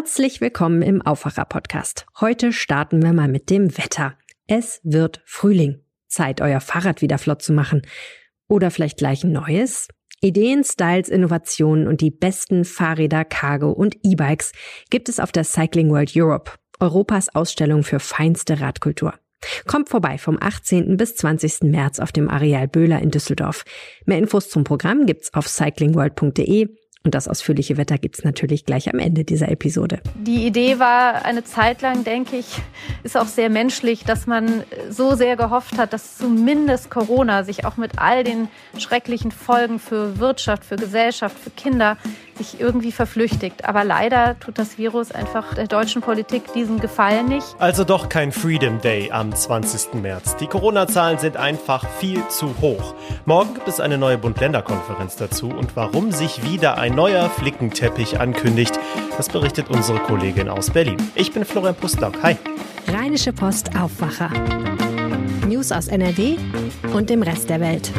Herzlich willkommen im Aufwacher-Podcast. Heute starten wir mal mit dem Wetter. Es wird Frühling. Zeit, euer Fahrrad wieder flott zu machen. Oder vielleicht gleich ein neues? Ideen, Styles, Innovationen und die besten Fahrräder, Cargo und E-Bikes gibt es auf der Cycling World Europe, Europas Ausstellung für feinste Radkultur. Kommt vorbei vom 18. bis 20. März auf dem Areal Böhler in Düsseldorf. Mehr Infos zum Programm gibt's auf cyclingworld.de und das ausführliche Wetter gibt's natürlich gleich am Ende dieser Episode. Die Idee war eine Zeit lang, denke ich, ist auch sehr menschlich, dass man so sehr gehofft hat, dass zumindest Corona sich auch mit all den schrecklichen Folgen für Wirtschaft, für Gesellschaft, für Kinder sich irgendwie verflüchtigt. Aber leider tut das Virus einfach der deutschen Politik diesen Gefallen nicht. Also doch kein Freedom Day am 20. März. Die Corona-Zahlen sind einfach viel zu hoch. Morgen gibt es eine neue Bund-Länder-Konferenz dazu und warum sich wieder ein neuer Flickenteppich ankündigt, das berichtet unsere Kollegin aus Berlin. Ich bin Florian Pustlauk. Hi. Rheinische Post Aufwacher. News aus NRW und dem Rest der Welt.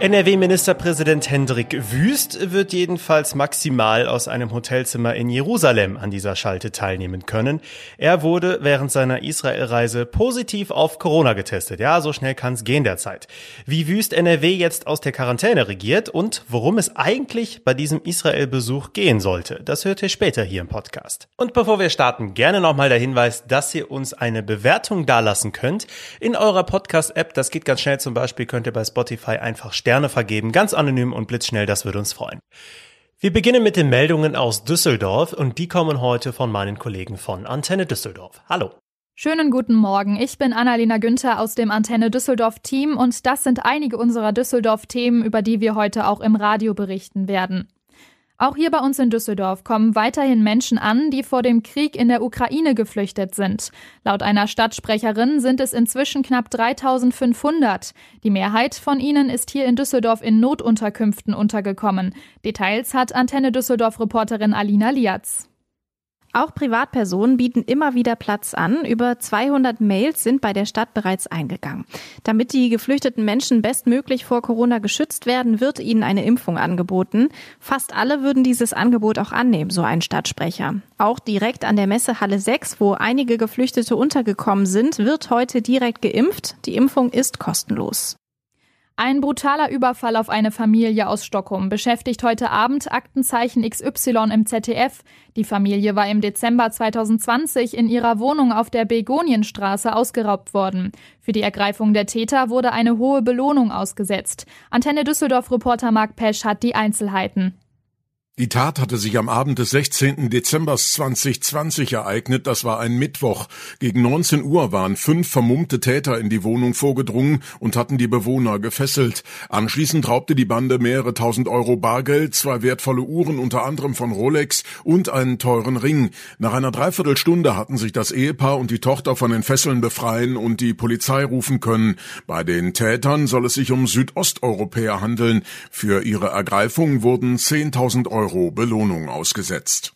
NRW-Ministerpräsident Hendrik Wüst wird jedenfalls maximal aus einem Hotelzimmer in Jerusalem an dieser Schalte teilnehmen können. Er wurde während seiner Israelreise positiv auf Corona getestet. Ja, so schnell kann es gehen derzeit. Wie Wüst NRW jetzt aus der Quarantäne regiert und worum es eigentlich bei diesem Israel-Besuch gehen sollte, das hört ihr später hier im Podcast. Und bevor wir starten, gerne nochmal der Hinweis, dass ihr uns eine Bewertung dalassen könnt in eurer Podcast-App. Das geht ganz schnell. Zum Beispiel könnt ihr bei Spotify einfach Sterne vergeben, ganz anonym und blitzschnell, das würde uns freuen. Wir beginnen mit den Meldungen aus Düsseldorf und die kommen heute von meinen Kollegen von Antenne Düsseldorf. Hallo. Schönen guten Morgen. Ich bin Annalena Günther aus dem Antenne Düsseldorf Team und das sind einige unserer Düsseldorf Themen, über die wir heute auch im Radio berichten werden. Auch hier bei uns in Düsseldorf kommen weiterhin Menschen an, die vor dem Krieg in der Ukraine geflüchtet sind. Laut einer Stadtsprecherin sind es inzwischen knapp 3500. Die Mehrheit von ihnen ist hier in Düsseldorf in Notunterkünften untergekommen. Details hat Antenne Düsseldorf Reporterin Alina Liatz. Auch Privatpersonen bieten immer wieder Platz an. Über 200 Mails sind bei der Stadt bereits eingegangen. Damit die geflüchteten Menschen bestmöglich vor Corona geschützt werden, wird ihnen eine Impfung angeboten. Fast alle würden dieses Angebot auch annehmen, so ein Stadtsprecher. Auch direkt an der Messehalle 6, wo einige Geflüchtete untergekommen sind, wird heute direkt geimpft. Die Impfung ist kostenlos. Ein brutaler Überfall auf eine Familie aus Stockholm beschäftigt heute Abend Aktenzeichen XY im ZDF. Die Familie war im Dezember 2020 in ihrer Wohnung auf der Begonienstraße ausgeraubt worden. Für die Ergreifung der Täter wurde eine hohe Belohnung ausgesetzt. Antenne Düsseldorf-Reporter Marc Pesch hat die Einzelheiten. Die Tat hatte sich am Abend des 16. Dezember 2020 ereignet. Das war ein Mittwoch. Gegen 19 Uhr waren fünf vermummte Täter in die Wohnung vorgedrungen und hatten die Bewohner gefesselt. Anschließend raubte die Bande mehrere tausend Euro Bargeld, zwei wertvolle Uhren, unter anderem von Rolex und einen teuren Ring. Nach einer Dreiviertelstunde hatten sich das Ehepaar und die Tochter von den Fesseln befreien und die Polizei rufen können. Bei den Tätern soll es sich um Südosteuropäer handeln. Für ihre Ergreifung wurden 10.000 Euro Euro Belohnung ausgesetzt.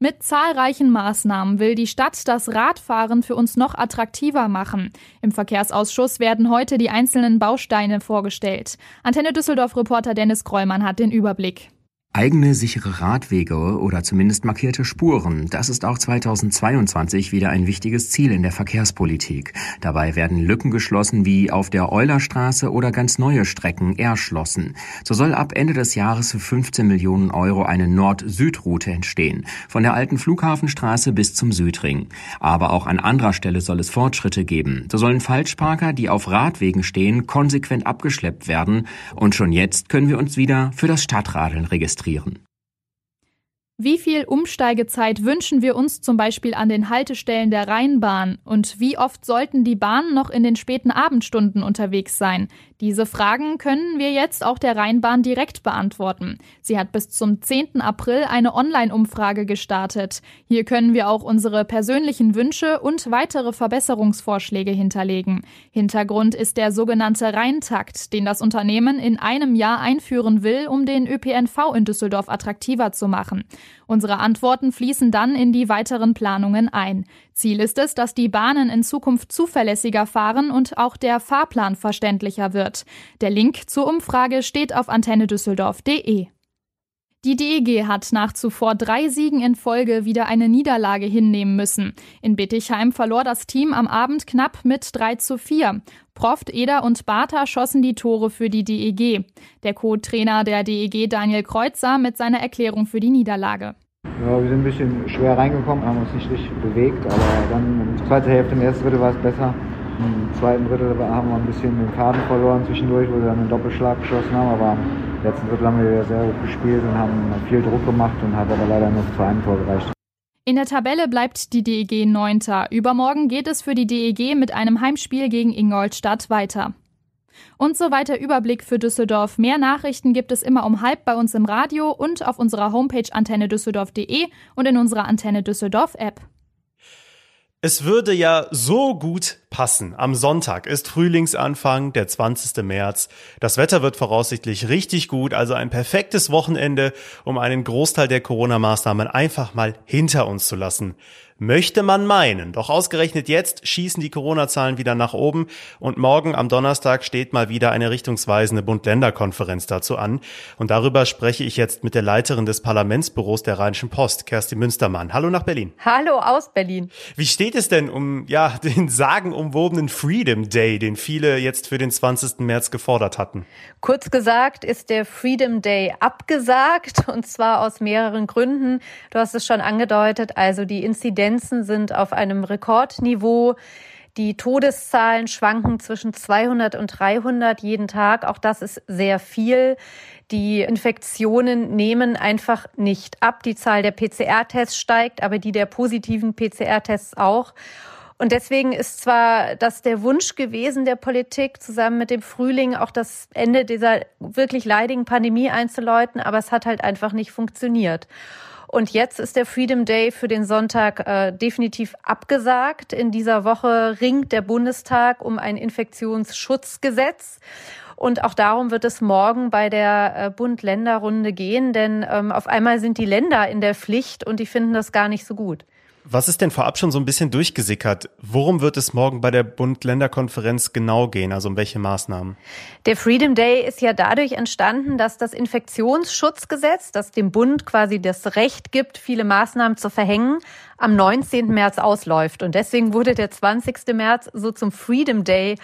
Mit zahlreichen Maßnahmen will die Stadt das Radfahren für uns noch attraktiver machen. Im Verkehrsausschuss werden heute die einzelnen Bausteine vorgestellt. Antenne Düsseldorf-Reporter Dennis Krollmann hat den Überblick. Eigene sichere Radwege oder zumindest markierte Spuren, das ist auch 2022 wieder ein wichtiges Ziel in der Verkehrspolitik. Dabei werden Lücken geschlossen wie auf der Eulerstraße oder ganz neue Strecken erschlossen. So soll ab Ende des Jahres für 15 Millionen Euro eine Nord-Süd-Route entstehen, von der alten Flughafenstraße bis zum Südring. Aber auch an anderer Stelle soll es Fortschritte geben. So sollen Falschparker, die auf Radwegen stehen, konsequent abgeschleppt werden und schon jetzt können wir uns wieder für das Stadtradeln registrieren registrieren. Wie viel Umsteigezeit wünschen wir uns zum Beispiel an den Haltestellen der Rheinbahn? Und wie oft sollten die Bahnen noch in den späten Abendstunden unterwegs sein? Diese Fragen können wir jetzt auch der Rheinbahn direkt beantworten. Sie hat bis zum 10. April eine Online-Umfrage gestartet. Hier können wir auch unsere persönlichen Wünsche und weitere Verbesserungsvorschläge hinterlegen. Hintergrund ist der sogenannte Rheintakt, den das Unternehmen in einem Jahr einführen will, um den ÖPNV in Düsseldorf attraktiver zu machen. Unsere Antworten fließen dann in die weiteren Planungen ein. Ziel ist es, dass die Bahnen in Zukunft zuverlässiger fahren und auch der Fahrplan verständlicher wird. Der Link zur Umfrage steht auf antennedüsseldorf.de. Die DEG hat nach zuvor drei Siegen in Folge wieder eine Niederlage hinnehmen müssen. In Bittigheim verlor das Team am Abend knapp mit 3 zu 4. Proft, Eder und Bartha schossen die Tore für die DEG. Der Co-Trainer der DEG Daniel Kreuzer mit seiner Erklärung für die Niederlage. Ja, wir sind ein bisschen schwer reingekommen, haben uns nicht richtig bewegt, aber dann in der zweiten Hälfte, im ersten Drittel war es besser. Im zweiten Drittel haben wir ein bisschen den Faden verloren zwischendurch, wo wir dann einen Doppelschlag geschossen haben, aber letzten Drittel haben wir sehr gut gespielt und haben viel Druck gemacht und hat aber leider nur zu einem Tor gereicht. In der Tabelle bleibt die DEG Neunter. Übermorgen geht es für die DEG mit einem Heimspiel gegen Ingolstadt weiter. Und so weiter Überblick für Düsseldorf. Mehr Nachrichten gibt es immer um halb bei uns im Radio und auf unserer Homepage antennedüsseldorf.de und in unserer Antenne Düsseldorf App. Es würde ja so gut passen. Am Sonntag ist Frühlingsanfang, der 20. März. Das Wetter wird voraussichtlich richtig gut, also ein perfektes Wochenende, um einen Großteil der Corona-Maßnahmen einfach mal hinter uns zu lassen. Möchte man meinen. Doch ausgerechnet jetzt schießen die Corona-Zahlen wieder nach oben und morgen am Donnerstag steht mal wieder eine richtungsweisende Bund-Länder-Konferenz dazu an. Und darüber spreche ich jetzt mit der Leiterin des Parlamentsbüros der Rheinischen Post, Kerstin Münstermann. Hallo nach Berlin. Hallo aus Berlin. Wie steht es denn um, ja, den sagenumwobenen Freedom Day, den viele jetzt für den 20. März gefordert hatten? Kurz gesagt ist der Freedom Day abgesagt und zwar aus mehreren Gründen. Du hast es schon angedeutet, also die Inzidenz Inzidenzen sind auf einem Rekordniveau. Die Todeszahlen schwanken zwischen 200 und 300 jeden Tag. Auch das ist sehr viel. Die Infektionen nehmen einfach nicht ab. Die Zahl der PCR-Tests steigt, aber die der positiven PCR-Tests auch. Und deswegen ist zwar das der Wunsch gewesen der Politik, zusammen mit dem Frühling auch das Ende dieser wirklich leidigen Pandemie einzuläuten, aber es hat halt einfach nicht funktioniert. Und jetzt ist der Freedom Day für den Sonntag äh, definitiv abgesagt. In dieser Woche ringt der Bundestag um ein Infektionsschutzgesetz. Und auch darum wird es morgen bei der äh, Bund-Länder-Runde gehen, denn ähm, auf einmal sind die Länder in der Pflicht und die finden das gar nicht so gut. Was ist denn vorab schon so ein bisschen durchgesickert? Worum wird es morgen bei der Bund-Länder-Konferenz genau gehen? Also um welche Maßnahmen? Der Freedom Day ist ja dadurch entstanden, dass das Infektionsschutzgesetz, das dem Bund quasi das Recht gibt, viele Maßnahmen zu verhängen, am 19. März ausläuft. Und deswegen wurde der 20. März so zum Freedom Day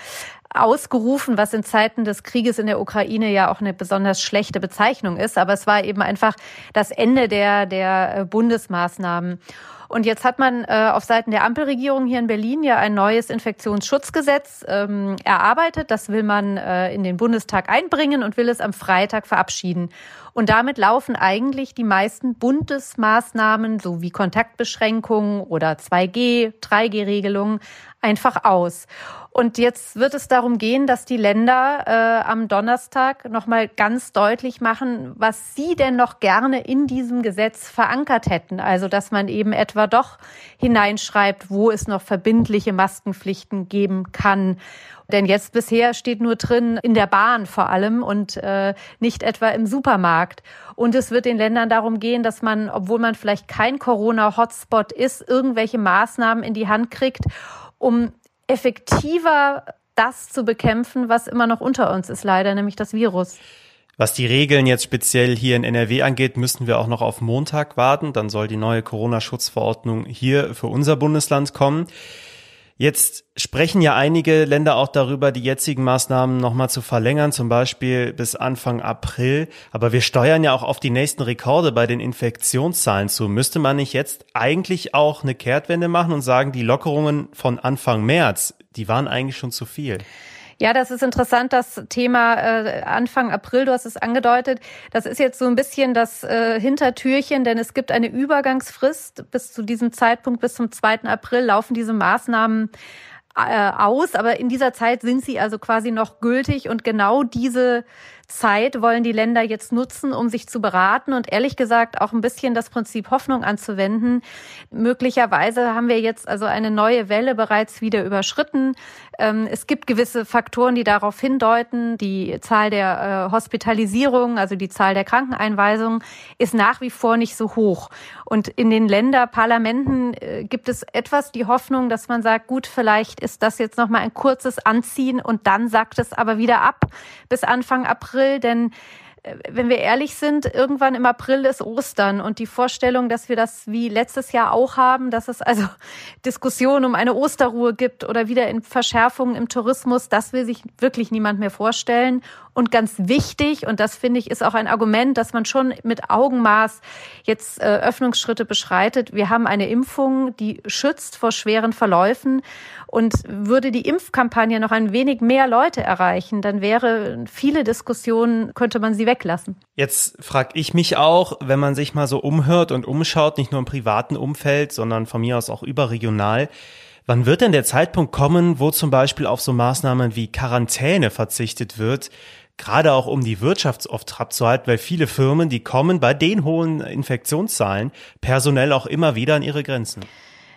ausgerufen, was in Zeiten des Krieges in der Ukraine ja auch eine besonders schlechte Bezeichnung ist. Aber es war eben einfach das Ende der, der äh, Bundesmaßnahmen. Und jetzt hat man äh, auf Seiten der Ampelregierung hier in Berlin ja ein neues Infektionsschutzgesetz ähm, erarbeitet. Das will man äh, in den Bundestag einbringen und will es am Freitag verabschieden. Und damit laufen eigentlich die meisten Bundesmaßnahmen, so wie Kontaktbeschränkungen oder 2G, 3G-Regelungen, einfach aus. Und jetzt wird es darum gehen, dass die Länder äh, am Donnerstag nochmal ganz deutlich machen, was sie denn noch gerne in diesem Gesetz verankert hätten. Also, dass man eben etwa doch hineinschreibt, wo es noch verbindliche Maskenpflichten geben kann. Denn jetzt bisher steht nur drin, in der Bahn vor allem und äh, nicht etwa im Supermarkt. Und es wird den Ländern darum gehen, dass man, obwohl man vielleicht kein Corona-Hotspot ist, irgendwelche Maßnahmen in die Hand kriegt, um effektiver das zu bekämpfen, was immer noch unter uns ist, leider, nämlich das Virus. Was die Regeln jetzt speziell hier in NRW angeht, müssen wir auch noch auf Montag warten. Dann soll die neue Corona-Schutzverordnung hier für unser Bundesland kommen. Jetzt sprechen ja einige Länder auch darüber, die jetzigen Maßnahmen nochmal zu verlängern, zum Beispiel bis Anfang April. Aber wir steuern ja auch auf die nächsten Rekorde bei den Infektionszahlen zu. Müsste man nicht jetzt eigentlich auch eine Kehrtwende machen und sagen, die Lockerungen von Anfang März, die waren eigentlich schon zu viel? Ja, das ist interessant, das Thema äh, Anfang April, du hast es angedeutet. Das ist jetzt so ein bisschen das äh, Hintertürchen, denn es gibt eine Übergangsfrist. Bis zu diesem Zeitpunkt, bis zum 2. April, laufen diese Maßnahmen äh, aus, aber in dieser Zeit sind sie also quasi noch gültig und genau diese Zeit wollen die Länder jetzt nutzen, um sich zu beraten und ehrlich gesagt auch ein bisschen das Prinzip Hoffnung anzuwenden. Möglicherweise haben wir jetzt also eine neue Welle bereits wieder überschritten. Ähm, es gibt gewisse Faktoren, die darauf hindeuten. Die Zahl der äh, Hospitalisierung, also die Zahl der Krankeneinweisungen, ist nach wie vor nicht so hoch. Und in den Länderparlamenten äh, gibt es etwas die Hoffnung, dass man sagt, gut, vielleicht ist das jetzt noch mal ein kurzes Anziehen und dann sagt es aber wieder ab bis Anfang April, denn wenn wir ehrlich sind, irgendwann im April ist Ostern und die Vorstellung, dass wir das wie letztes Jahr auch haben, dass es also Diskussionen um eine Osterruhe gibt oder wieder in Verschärfungen im Tourismus, das will sich wirklich niemand mehr vorstellen. Und ganz wichtig, und das finde ich ist auch ein Argument, dass man schon mit Augenmaß jetzt äh, Öffnungsschritte beschreitet. Wir haben eine Impfung, die schützt vor schweren Verläufen. Und würde die Impfkampagne noch ein wenig mehr Leute erreichen, dann wäre viele Diskussionen, könnte man sie weglassen. Jetzt frage ich mich auch, wenn man sich mal so umhört und umschaut, nicht nur im privaten Umfeld, sondern von mir aus auch überregional, Wann wird denn der Zeitpunkt kommen, wo zum Beispiel auf so Maßnahmen wie Quarantäne verzichtet wird, gerade auch um die Wirtschaft auf Trab zu halten, weil viele Firmen, die kommen bei den hohen Infektionszahlen personell auch immer wieder an ihre Grenzen?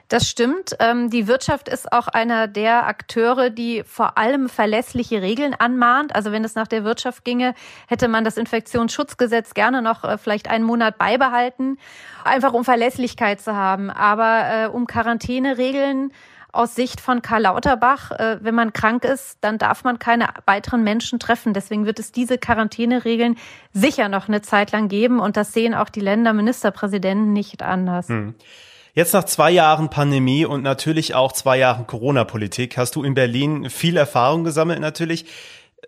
Das stimmt. Ähm, die Wirtschaft ist auch einer der Akteure, die vor allem verlässliche Regeln anmahnt. Also wenn es nach der Wirtschaft ginge, hätte man das Infektionsschutzgesetz gerne noch äh, vielleicht einen Monat beibehalten, einfach um Verlässlichkeit zu haben. Aber äh, um Quarantäneregeln aus Sicht von Karl Lauterbach, äh, wenn man krank ist, dann darf man keine weiteren Menschen treffen. Deswegen wird es diese Quarantäneregeln sicher noch eine Zeit lang geben. Und das sehen auch die Länderministerpräsidenten nicht anders. Hm. Jetzt nach zwei Jahren Pandemie und natürlich auch zwei Jahren Corona-Politik hast du in Berlin viel Erfahrung gesammelt natürlich.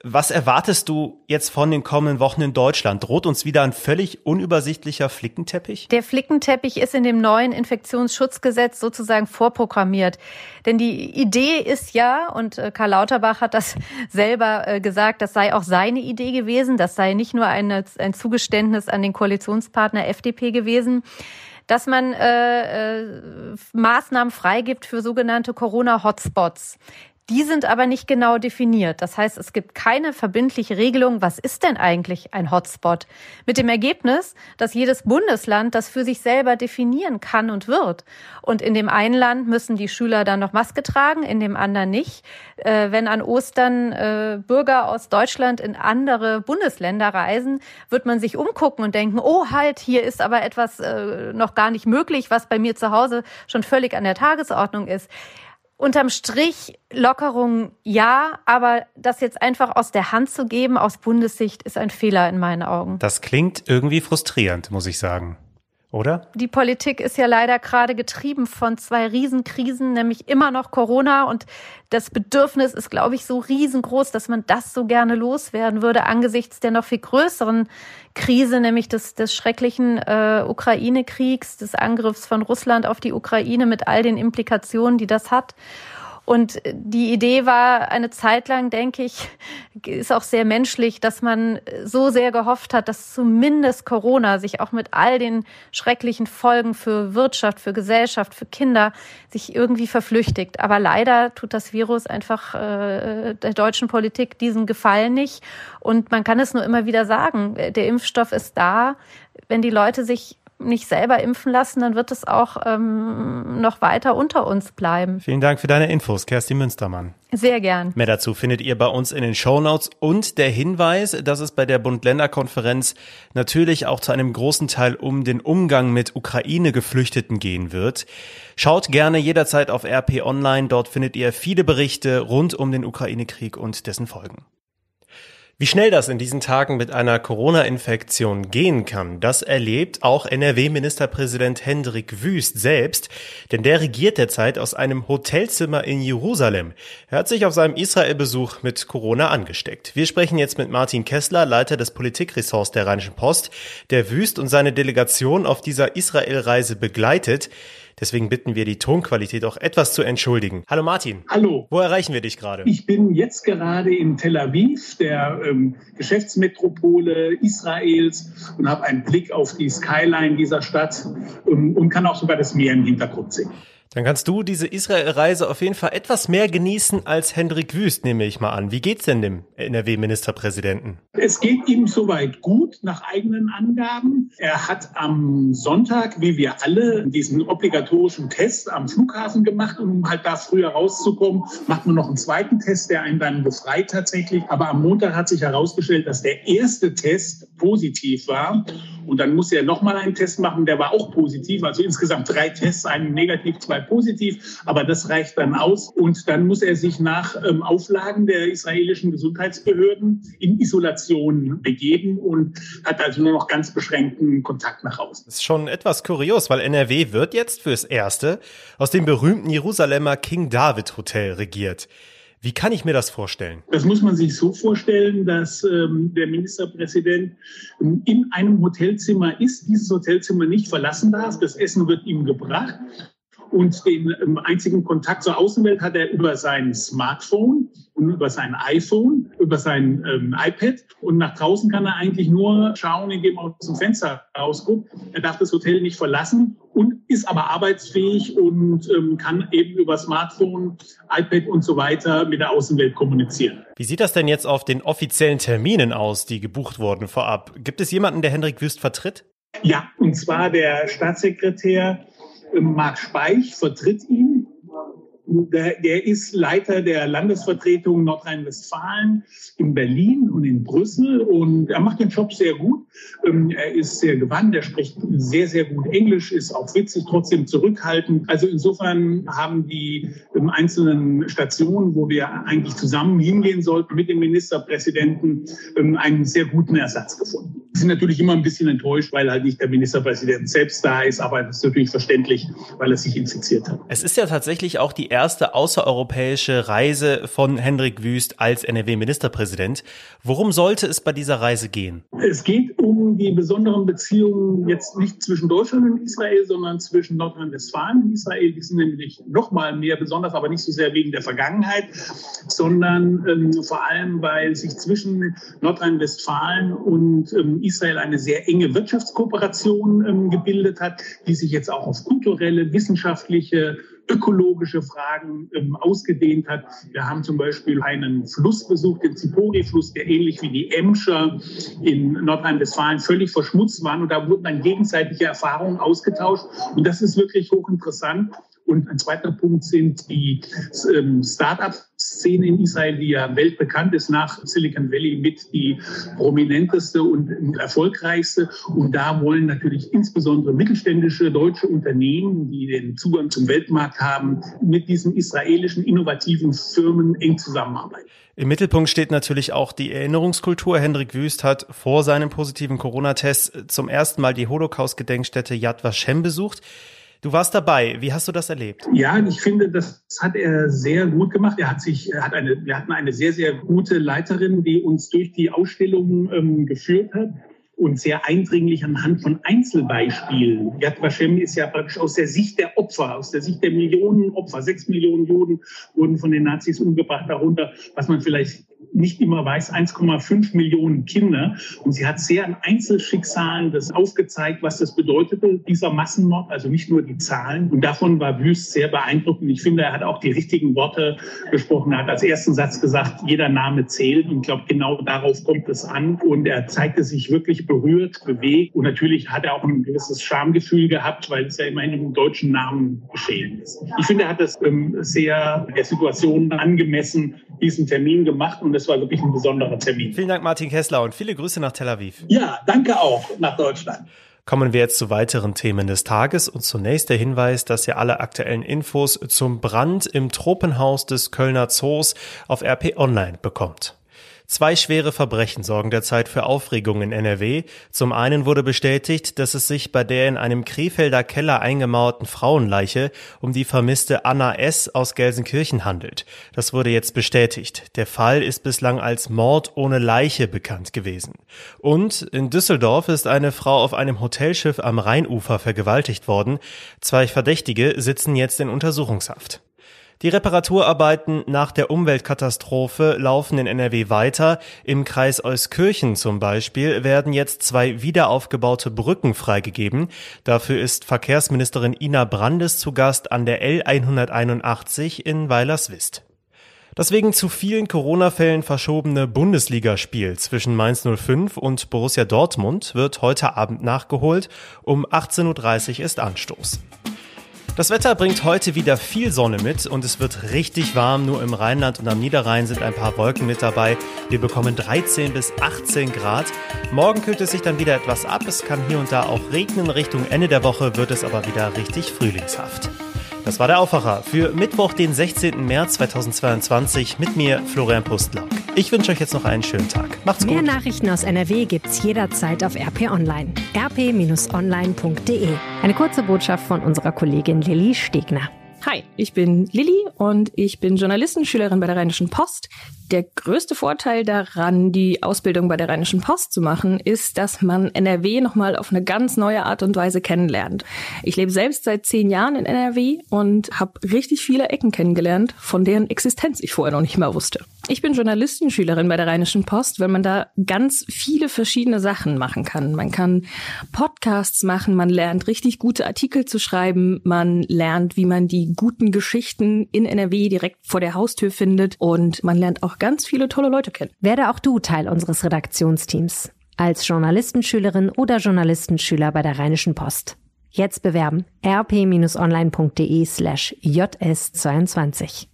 Was erwartest du jetzt von den kommenden Wochen in Deutschland? Droht uns wieder ein völlig unübersichtlicher Flickenteppich? Der Flickenteppich ist in dem neuen Infektionsschutzgesetz sozusagen vorprogrammiert. Denn die Idee ist ja, und äh, Karl Lauterbach hat das selber äh, gesagt, das sei auch seine Idee gewesen, das sei nicht nur eine, ein Zugeständnis an den Koalitionspartner FDP gewesen, dass man äh, äh, Maßnahmen freigibt für sogenannte Corona-Hotspots. Die sind aber nicht genau definiert. Das heißt, es gibt keine verbindliche Regelung, was ist denn eigentlich ein Hotspot? Mit dem Ergebnis, dass jedes Bundesland das für sich selber definieren kann und wird. Und in dem einen Land müssen die Schüler dann noch Maske tragen, in dem anderen nicht. Äh, wenn an Ostern äh, Bürger aus Deutschland in andere Bundesländer reisen, wird man sich umgucken und denken, oh halt, hier ist aber etwas äh, noch gar nicht möglich, was bei mir zu Hause schon völlig an der Tagesordnung ist. Unterm Strich Lockerung ja, aber das jetzt einfach aus der Hand zu geben aus Bundessicht ist ein Fehler in meinen Augen. Das klingt irgendwie frustrierend, muss ich sagen oder? Die Politik ist ja leider gerade getrieben von zwei Riesenkrisen, nämlich immer noch Corona. Und das Bedürfnis ist, glaube ich, so riesengroß, dass man das so gerne loswerden würde angesichts der noch viel größeren Krise, nämlich des, des schrecklichen äh, Ukraine-Kriegs, des Angriffs von Russland auf die Ukraine mit all den Implikationen, die das hat. Und die Idee war eine Zeit lang, denke ich, ist auch sehr menschlich, dass man so sehr gehofft hat, dass zumindest Corona sich auch mit all den schrecklichen Folgen für Wirtschaft, für Gesellschaft, für Kinder sich irgendwie verflüchtigt. Aber leider tut das Virus einfach äh, der deutschen Politik diesen Gefallen nicht. Und man kann es nur immer wieder sagen, der Impfstoff ist da. Wenn die Leute sich nicht selber impfen lassen, dann wird es auch ähm, noch weiter unter uns bleiben. Vielen Dank für deine Infos, Kerstin Münstermann. Sehr gern. Mehr dazu findet ihr bei uns in den Show Notes und der Hinweis, dass es bei der Bund-Länder-Konferenz natürlich auch zu einem großen Teil um den Umgang mit Ukraine-Geflüchteten gehen wird. Schaut gerne jederzeit auf RP Online, dort findet ihr viele Berichte rund um den Ukraine-Krieg und dessen Folgen. Wie schnell das in diesen Tagen mit einer Corona-Infektion gehen kann, das erlebt auch NRW-Ministerpräsident Hendrik Wüst selbst, denn der regiert derzeit aus einem Hotelzimmer in Jerusalem. Er hat sich auf seinem Israel-Besuch mit Corona angesteckt. Wir sprechen jetzt mit Martin Kessler, Leiter des Politikressorts der Rheinischen Post, der Wüst und seine Delegation auf dieser Israel-Reise begleitet. Deswegen bitten wir die Tonqualität auch etwas zu entschuldigen. Hallo Martin. Hallo. Wo erreichen wir dich gerade? Ich bin jetzt gerade in Tel Aviv, der ähm, Geschäftsmetropole Israels und habe einen Blick auf die Skyline dieser Stadt ähm, und kann auch sogar das Meer im Hintergrund sehen. Dann kannst du diese Israel-Reise auf jeden Fall etwas mehr genießen als Hendrik Wüst, nehme ich mal an. Wie geht's denn dem NRW-Ministerpräsidenten? Es geht ihm soweit gut, nach eigenen Angaben. Er hat am Sonntag, wie wir alle, diesen obligatorischen Test am Flughafen gemacht, um halt da früher rauszukommen. Macht nur noch einen zweiten Test, der einen dann befreit tatsächlich. Aber am Montag hat sich herausgestellt, dass der erste Test positiv war. Und dann musste er nochmal einen Test machen, der war auch positiv. Also insgesamt drei Tests, einen negativ, zwei zwei positiv, aber das reicht dann aus. Und dann muss er sich nach ähm, Auflagen der israelischen Gesundheitsbehörden in Isolation begeben und hat also nur noch ganz beschränkten Kontakt nach außen. Das ist schon etwas kurios, weil NRW wird jetzt fürs Erste aus dem berühmten Jerusalemer King David Hotel regiert. Wie kann ich mir das vorstellen? Das muss man sich so vorstellen, dass ähm, der Ministerpräsident in einem Hotelzimmer ist, dieses Hotelzimmer nicht verlassen darf. Das Essen wird ihm gebracht und den ähm, einzigen Kontakt zur Außenwelt hat er über sein Smartphone und über sein iPhone, über sein ähm, iPad. Und nach draußen kann er eigentlich nur schauen, indem er aus dem Fenster rausguckt. Er darf das Hotel nicht verlassen und ist aber arbeitsfähig und ähm, kann eben über Smartphone, iPad und so weiter mit der Außenwelt kommunizieren. Wie sieht das denn jetzt auf den offiziellen Terminen aus, die gebucht wurden vorab? Gibt es jemanden, der Hendrik Wüst vertritt? Ja, und zwar der Staatssekretär Marc Speich vertritt ihn. Der, der, ist Leiter der Landesvertretung Nordrhein-Westfalen in Berlin und in Brüssel und er macht den Job sehr gut. Ähm, er ist sehr gewandt, er spricht sehr, sehr gut Englisch, ist auch witzig, trotzdem zurückhaltend. Also insofern haben die ähm, einzelnen Stationen, wo wir eigentlich zusammen hingehen sollten mit dem Ministerpräsidenten, ähm, einen sehr guten Ersatz gefunden. Sind natürlich immer ein bisschen enttäuscht, weil halt nicht der Ministerpräsident selbst da ist, aber das ist natürlich verständlich, weil er sich infiziert hat. Es ist ja tatsächlich auch die erste außereuropäische Reise von Hendrik Wüst als NRW-Ministerpräsident. Worum sollte es bei dieser Reise gehen? Es geht um die besonderen Beziehungen jetzt nicht zwischen Deutschland und Israel, sondern zwischen Nordrhein-Westfalen und Israel. Die sind nämlich noch mal mehr besonders, aber nicht so sehr wegen der Vergangenheit, sondern ähm, vor allem, weil sich zwischen Nordrhein-Westfalen und ähm, Israel eine sehr enge Wirtschaftskooperation ähm, gebildet hat, die sich jetzt auch auf kulturelle, wissenschaftliche, ökologische Fragen ähm, ausgedehnt hat. Wir haben zum Beispiel einen Fluss besucht, den Zipori-Fluss, der ähnlich wie die Emscher in Nordrhein-Westfalen völlig verschmutzt waren. Und da wurden dann gegenseitige Erfahrungen ausgetauscht. Und das ist wirklich hochinteressant. Und ein zweiter Punkt sind die ähm, Start-up-Szene in Israel, die ja weltbekannt ist, nach Silicon Valley mit die prominenteste und erfolgreichste. Und da wollen natürlich insbesondere mittelständische deutsche Unternehmen, die den Zugang zum Weltmarkt haben, mit diesen israelischen innovativen Firmen eng zusammenarbeiten. Im Mittelpunkt steht natürlich auch die Erinnerungskultur. Hendrik Wüst hat vor seinem positiven Corona-Test zum ersten Mal die Holocaust-Gedenkstätte Yad Vashem besucht. Du warst dabei. Wie hast du das erlebt? Ja, ich finde, das hat er sehr gut gemacht. Er hat sich, er hat eine, wir hatten eine sehr, sehr gute Leiterin, die uns durch die Ausstellung ähm, geführt hat und sehr eindringlich anhand von Einzelbeispielen. Yad Vashem ist ja praktisch aus der Sicht der Opfer, aus der Sicht der Millionen Opfer. Sechs Millionen Juden wurden von den Nazis umgebracht, darunter, was man vielleicht nicht immer weiß, 1,5 Millionen Kinder. Und sie hat sehr an Einzelschicksalen das aufgezeigt, was das bedeutete, dieser Massenmord, also nicht nur die Zahlen. Und davon war Wüst sehr beeindruckend. Ich finde, er hat auch die richtigen Worte gesprochen. Er hat als ersten Satz gesagt, jeder Name zählt. Und ich glaube, genau darauf kommt es an. Und er zeigte sich wirklich berührt, bewegt. Und natürlich hat er auch ein gewisses Schamgefühl gehabt, weil es ja immerhin im deutschen Namen geschehen ist. Ich finde, er hat das ähm, sehr der Situation angemessen diesen Termin gemacht. Und das war wirklich ein besonderer Termin. Vielen Dank, Martin Kessler, und viele Grüße nach Tel Aviv. Ja, danke auch nach Deutschland. Kommen wir jetzt zu weiteren Themen des Tages und zunächst der Hinweis, dass ihr alle aktuellen Infos zum Brand im Tropenhaus des Kölner Zoos auf RP Online bekommt. Zwei schwere Verbrechen sorgen derzeit für Aufregung in NRW. Zum einen wurde bestätigt, dass es sich bei der in einem Krefelder Keller eingemauerten Frauenleiche um die vermisste Anna S. aus Gelsenkirchen handelt. Das wurde jetzt bestätigt. Der Fall ist bislang als Mord ohne Leiche bekannt gewesen. Und in Düsseldorf ist eine Frau auf einem Hotelschiff am Rheinufer vergewaltigt worden. Zwei Verdächtige sitzen jetzt in Untersuchungshaft. Die Reparaturarbeiten nach der Umweltkatastrophe laufen in NRW weiter. Im Kreis Euskirchen zum Beispiel werden jetzt zwei wiederaufgebaute Brücken freigegeben. Dafür ist Verkehrsministerin Ina Brandes zu Gast an der L181 in Weilerswist. Das wegen zu vielen Corona-Fällen verschobene Bundesligaspiel zwischen Mainz 05 und Borussia Dortmund wird heute Abend nachgeholt. Um 18.30 Uhr ist Anstoß. Das Wetter bringt heute wieder viel Sonne mit und es wird richtig warm. Nur im Rheinland und am Niederrhein sind ein paar Wolken mit dabei. Wir bekommen 13 bis 18 Grad. Morgen kühlt es sich dann wieder etwas ab. Es kann hier und da auch regnen. Richtung Ende der Woche wird es aber wieder richtig frühlingshaft. Das war der Aufwacher für Mittwoch, den 16. März 2022 mit mir, Florian Pustlauk. Ich wünsche euch jetzt noch einen schönen Tag. Macht's Mehr gut. Mehr Nachrichten aus NRW gibt's jederzeit auf RP Online. rp-online.de. Eine kurze Botschaft von unserer Kollegin Lilly Stegner. Hi, ich bin Lilly und ich bin Journalistenschülerin bei der Rheinischen Post. Der größte Vorteil daran, die Ausbildung bei der Rheinischen Post zu machen, ist, dass man NRW nochmal auf eine ganz neue Art und Weise kennenlernt. Ich lebe selbst seit zehn Jahren in NRW und habe richtig viele Ecken kennengelernt, von deren Existenz ich vorher noch nicht mal wusste. Ich bin Journalistenschülerin bei der Rheinischen Post, weil man da ganz viele verschiedene Sachen machen kann. Man kann Podcasts machen, man lernt richtig gute Artikel zu schreiben, man lernt, wie man die guten Geschichten in NRW direkt vor der Haustür findet und man lernt auch ganz viele tolle Leute kennen. Werde auch du Teil unseres Redaktionsteams. Als Journalistenschülerin oder Journalistenschüler bei der Rheinischen Post. Jetzt bewerben rp-online.de slash js22.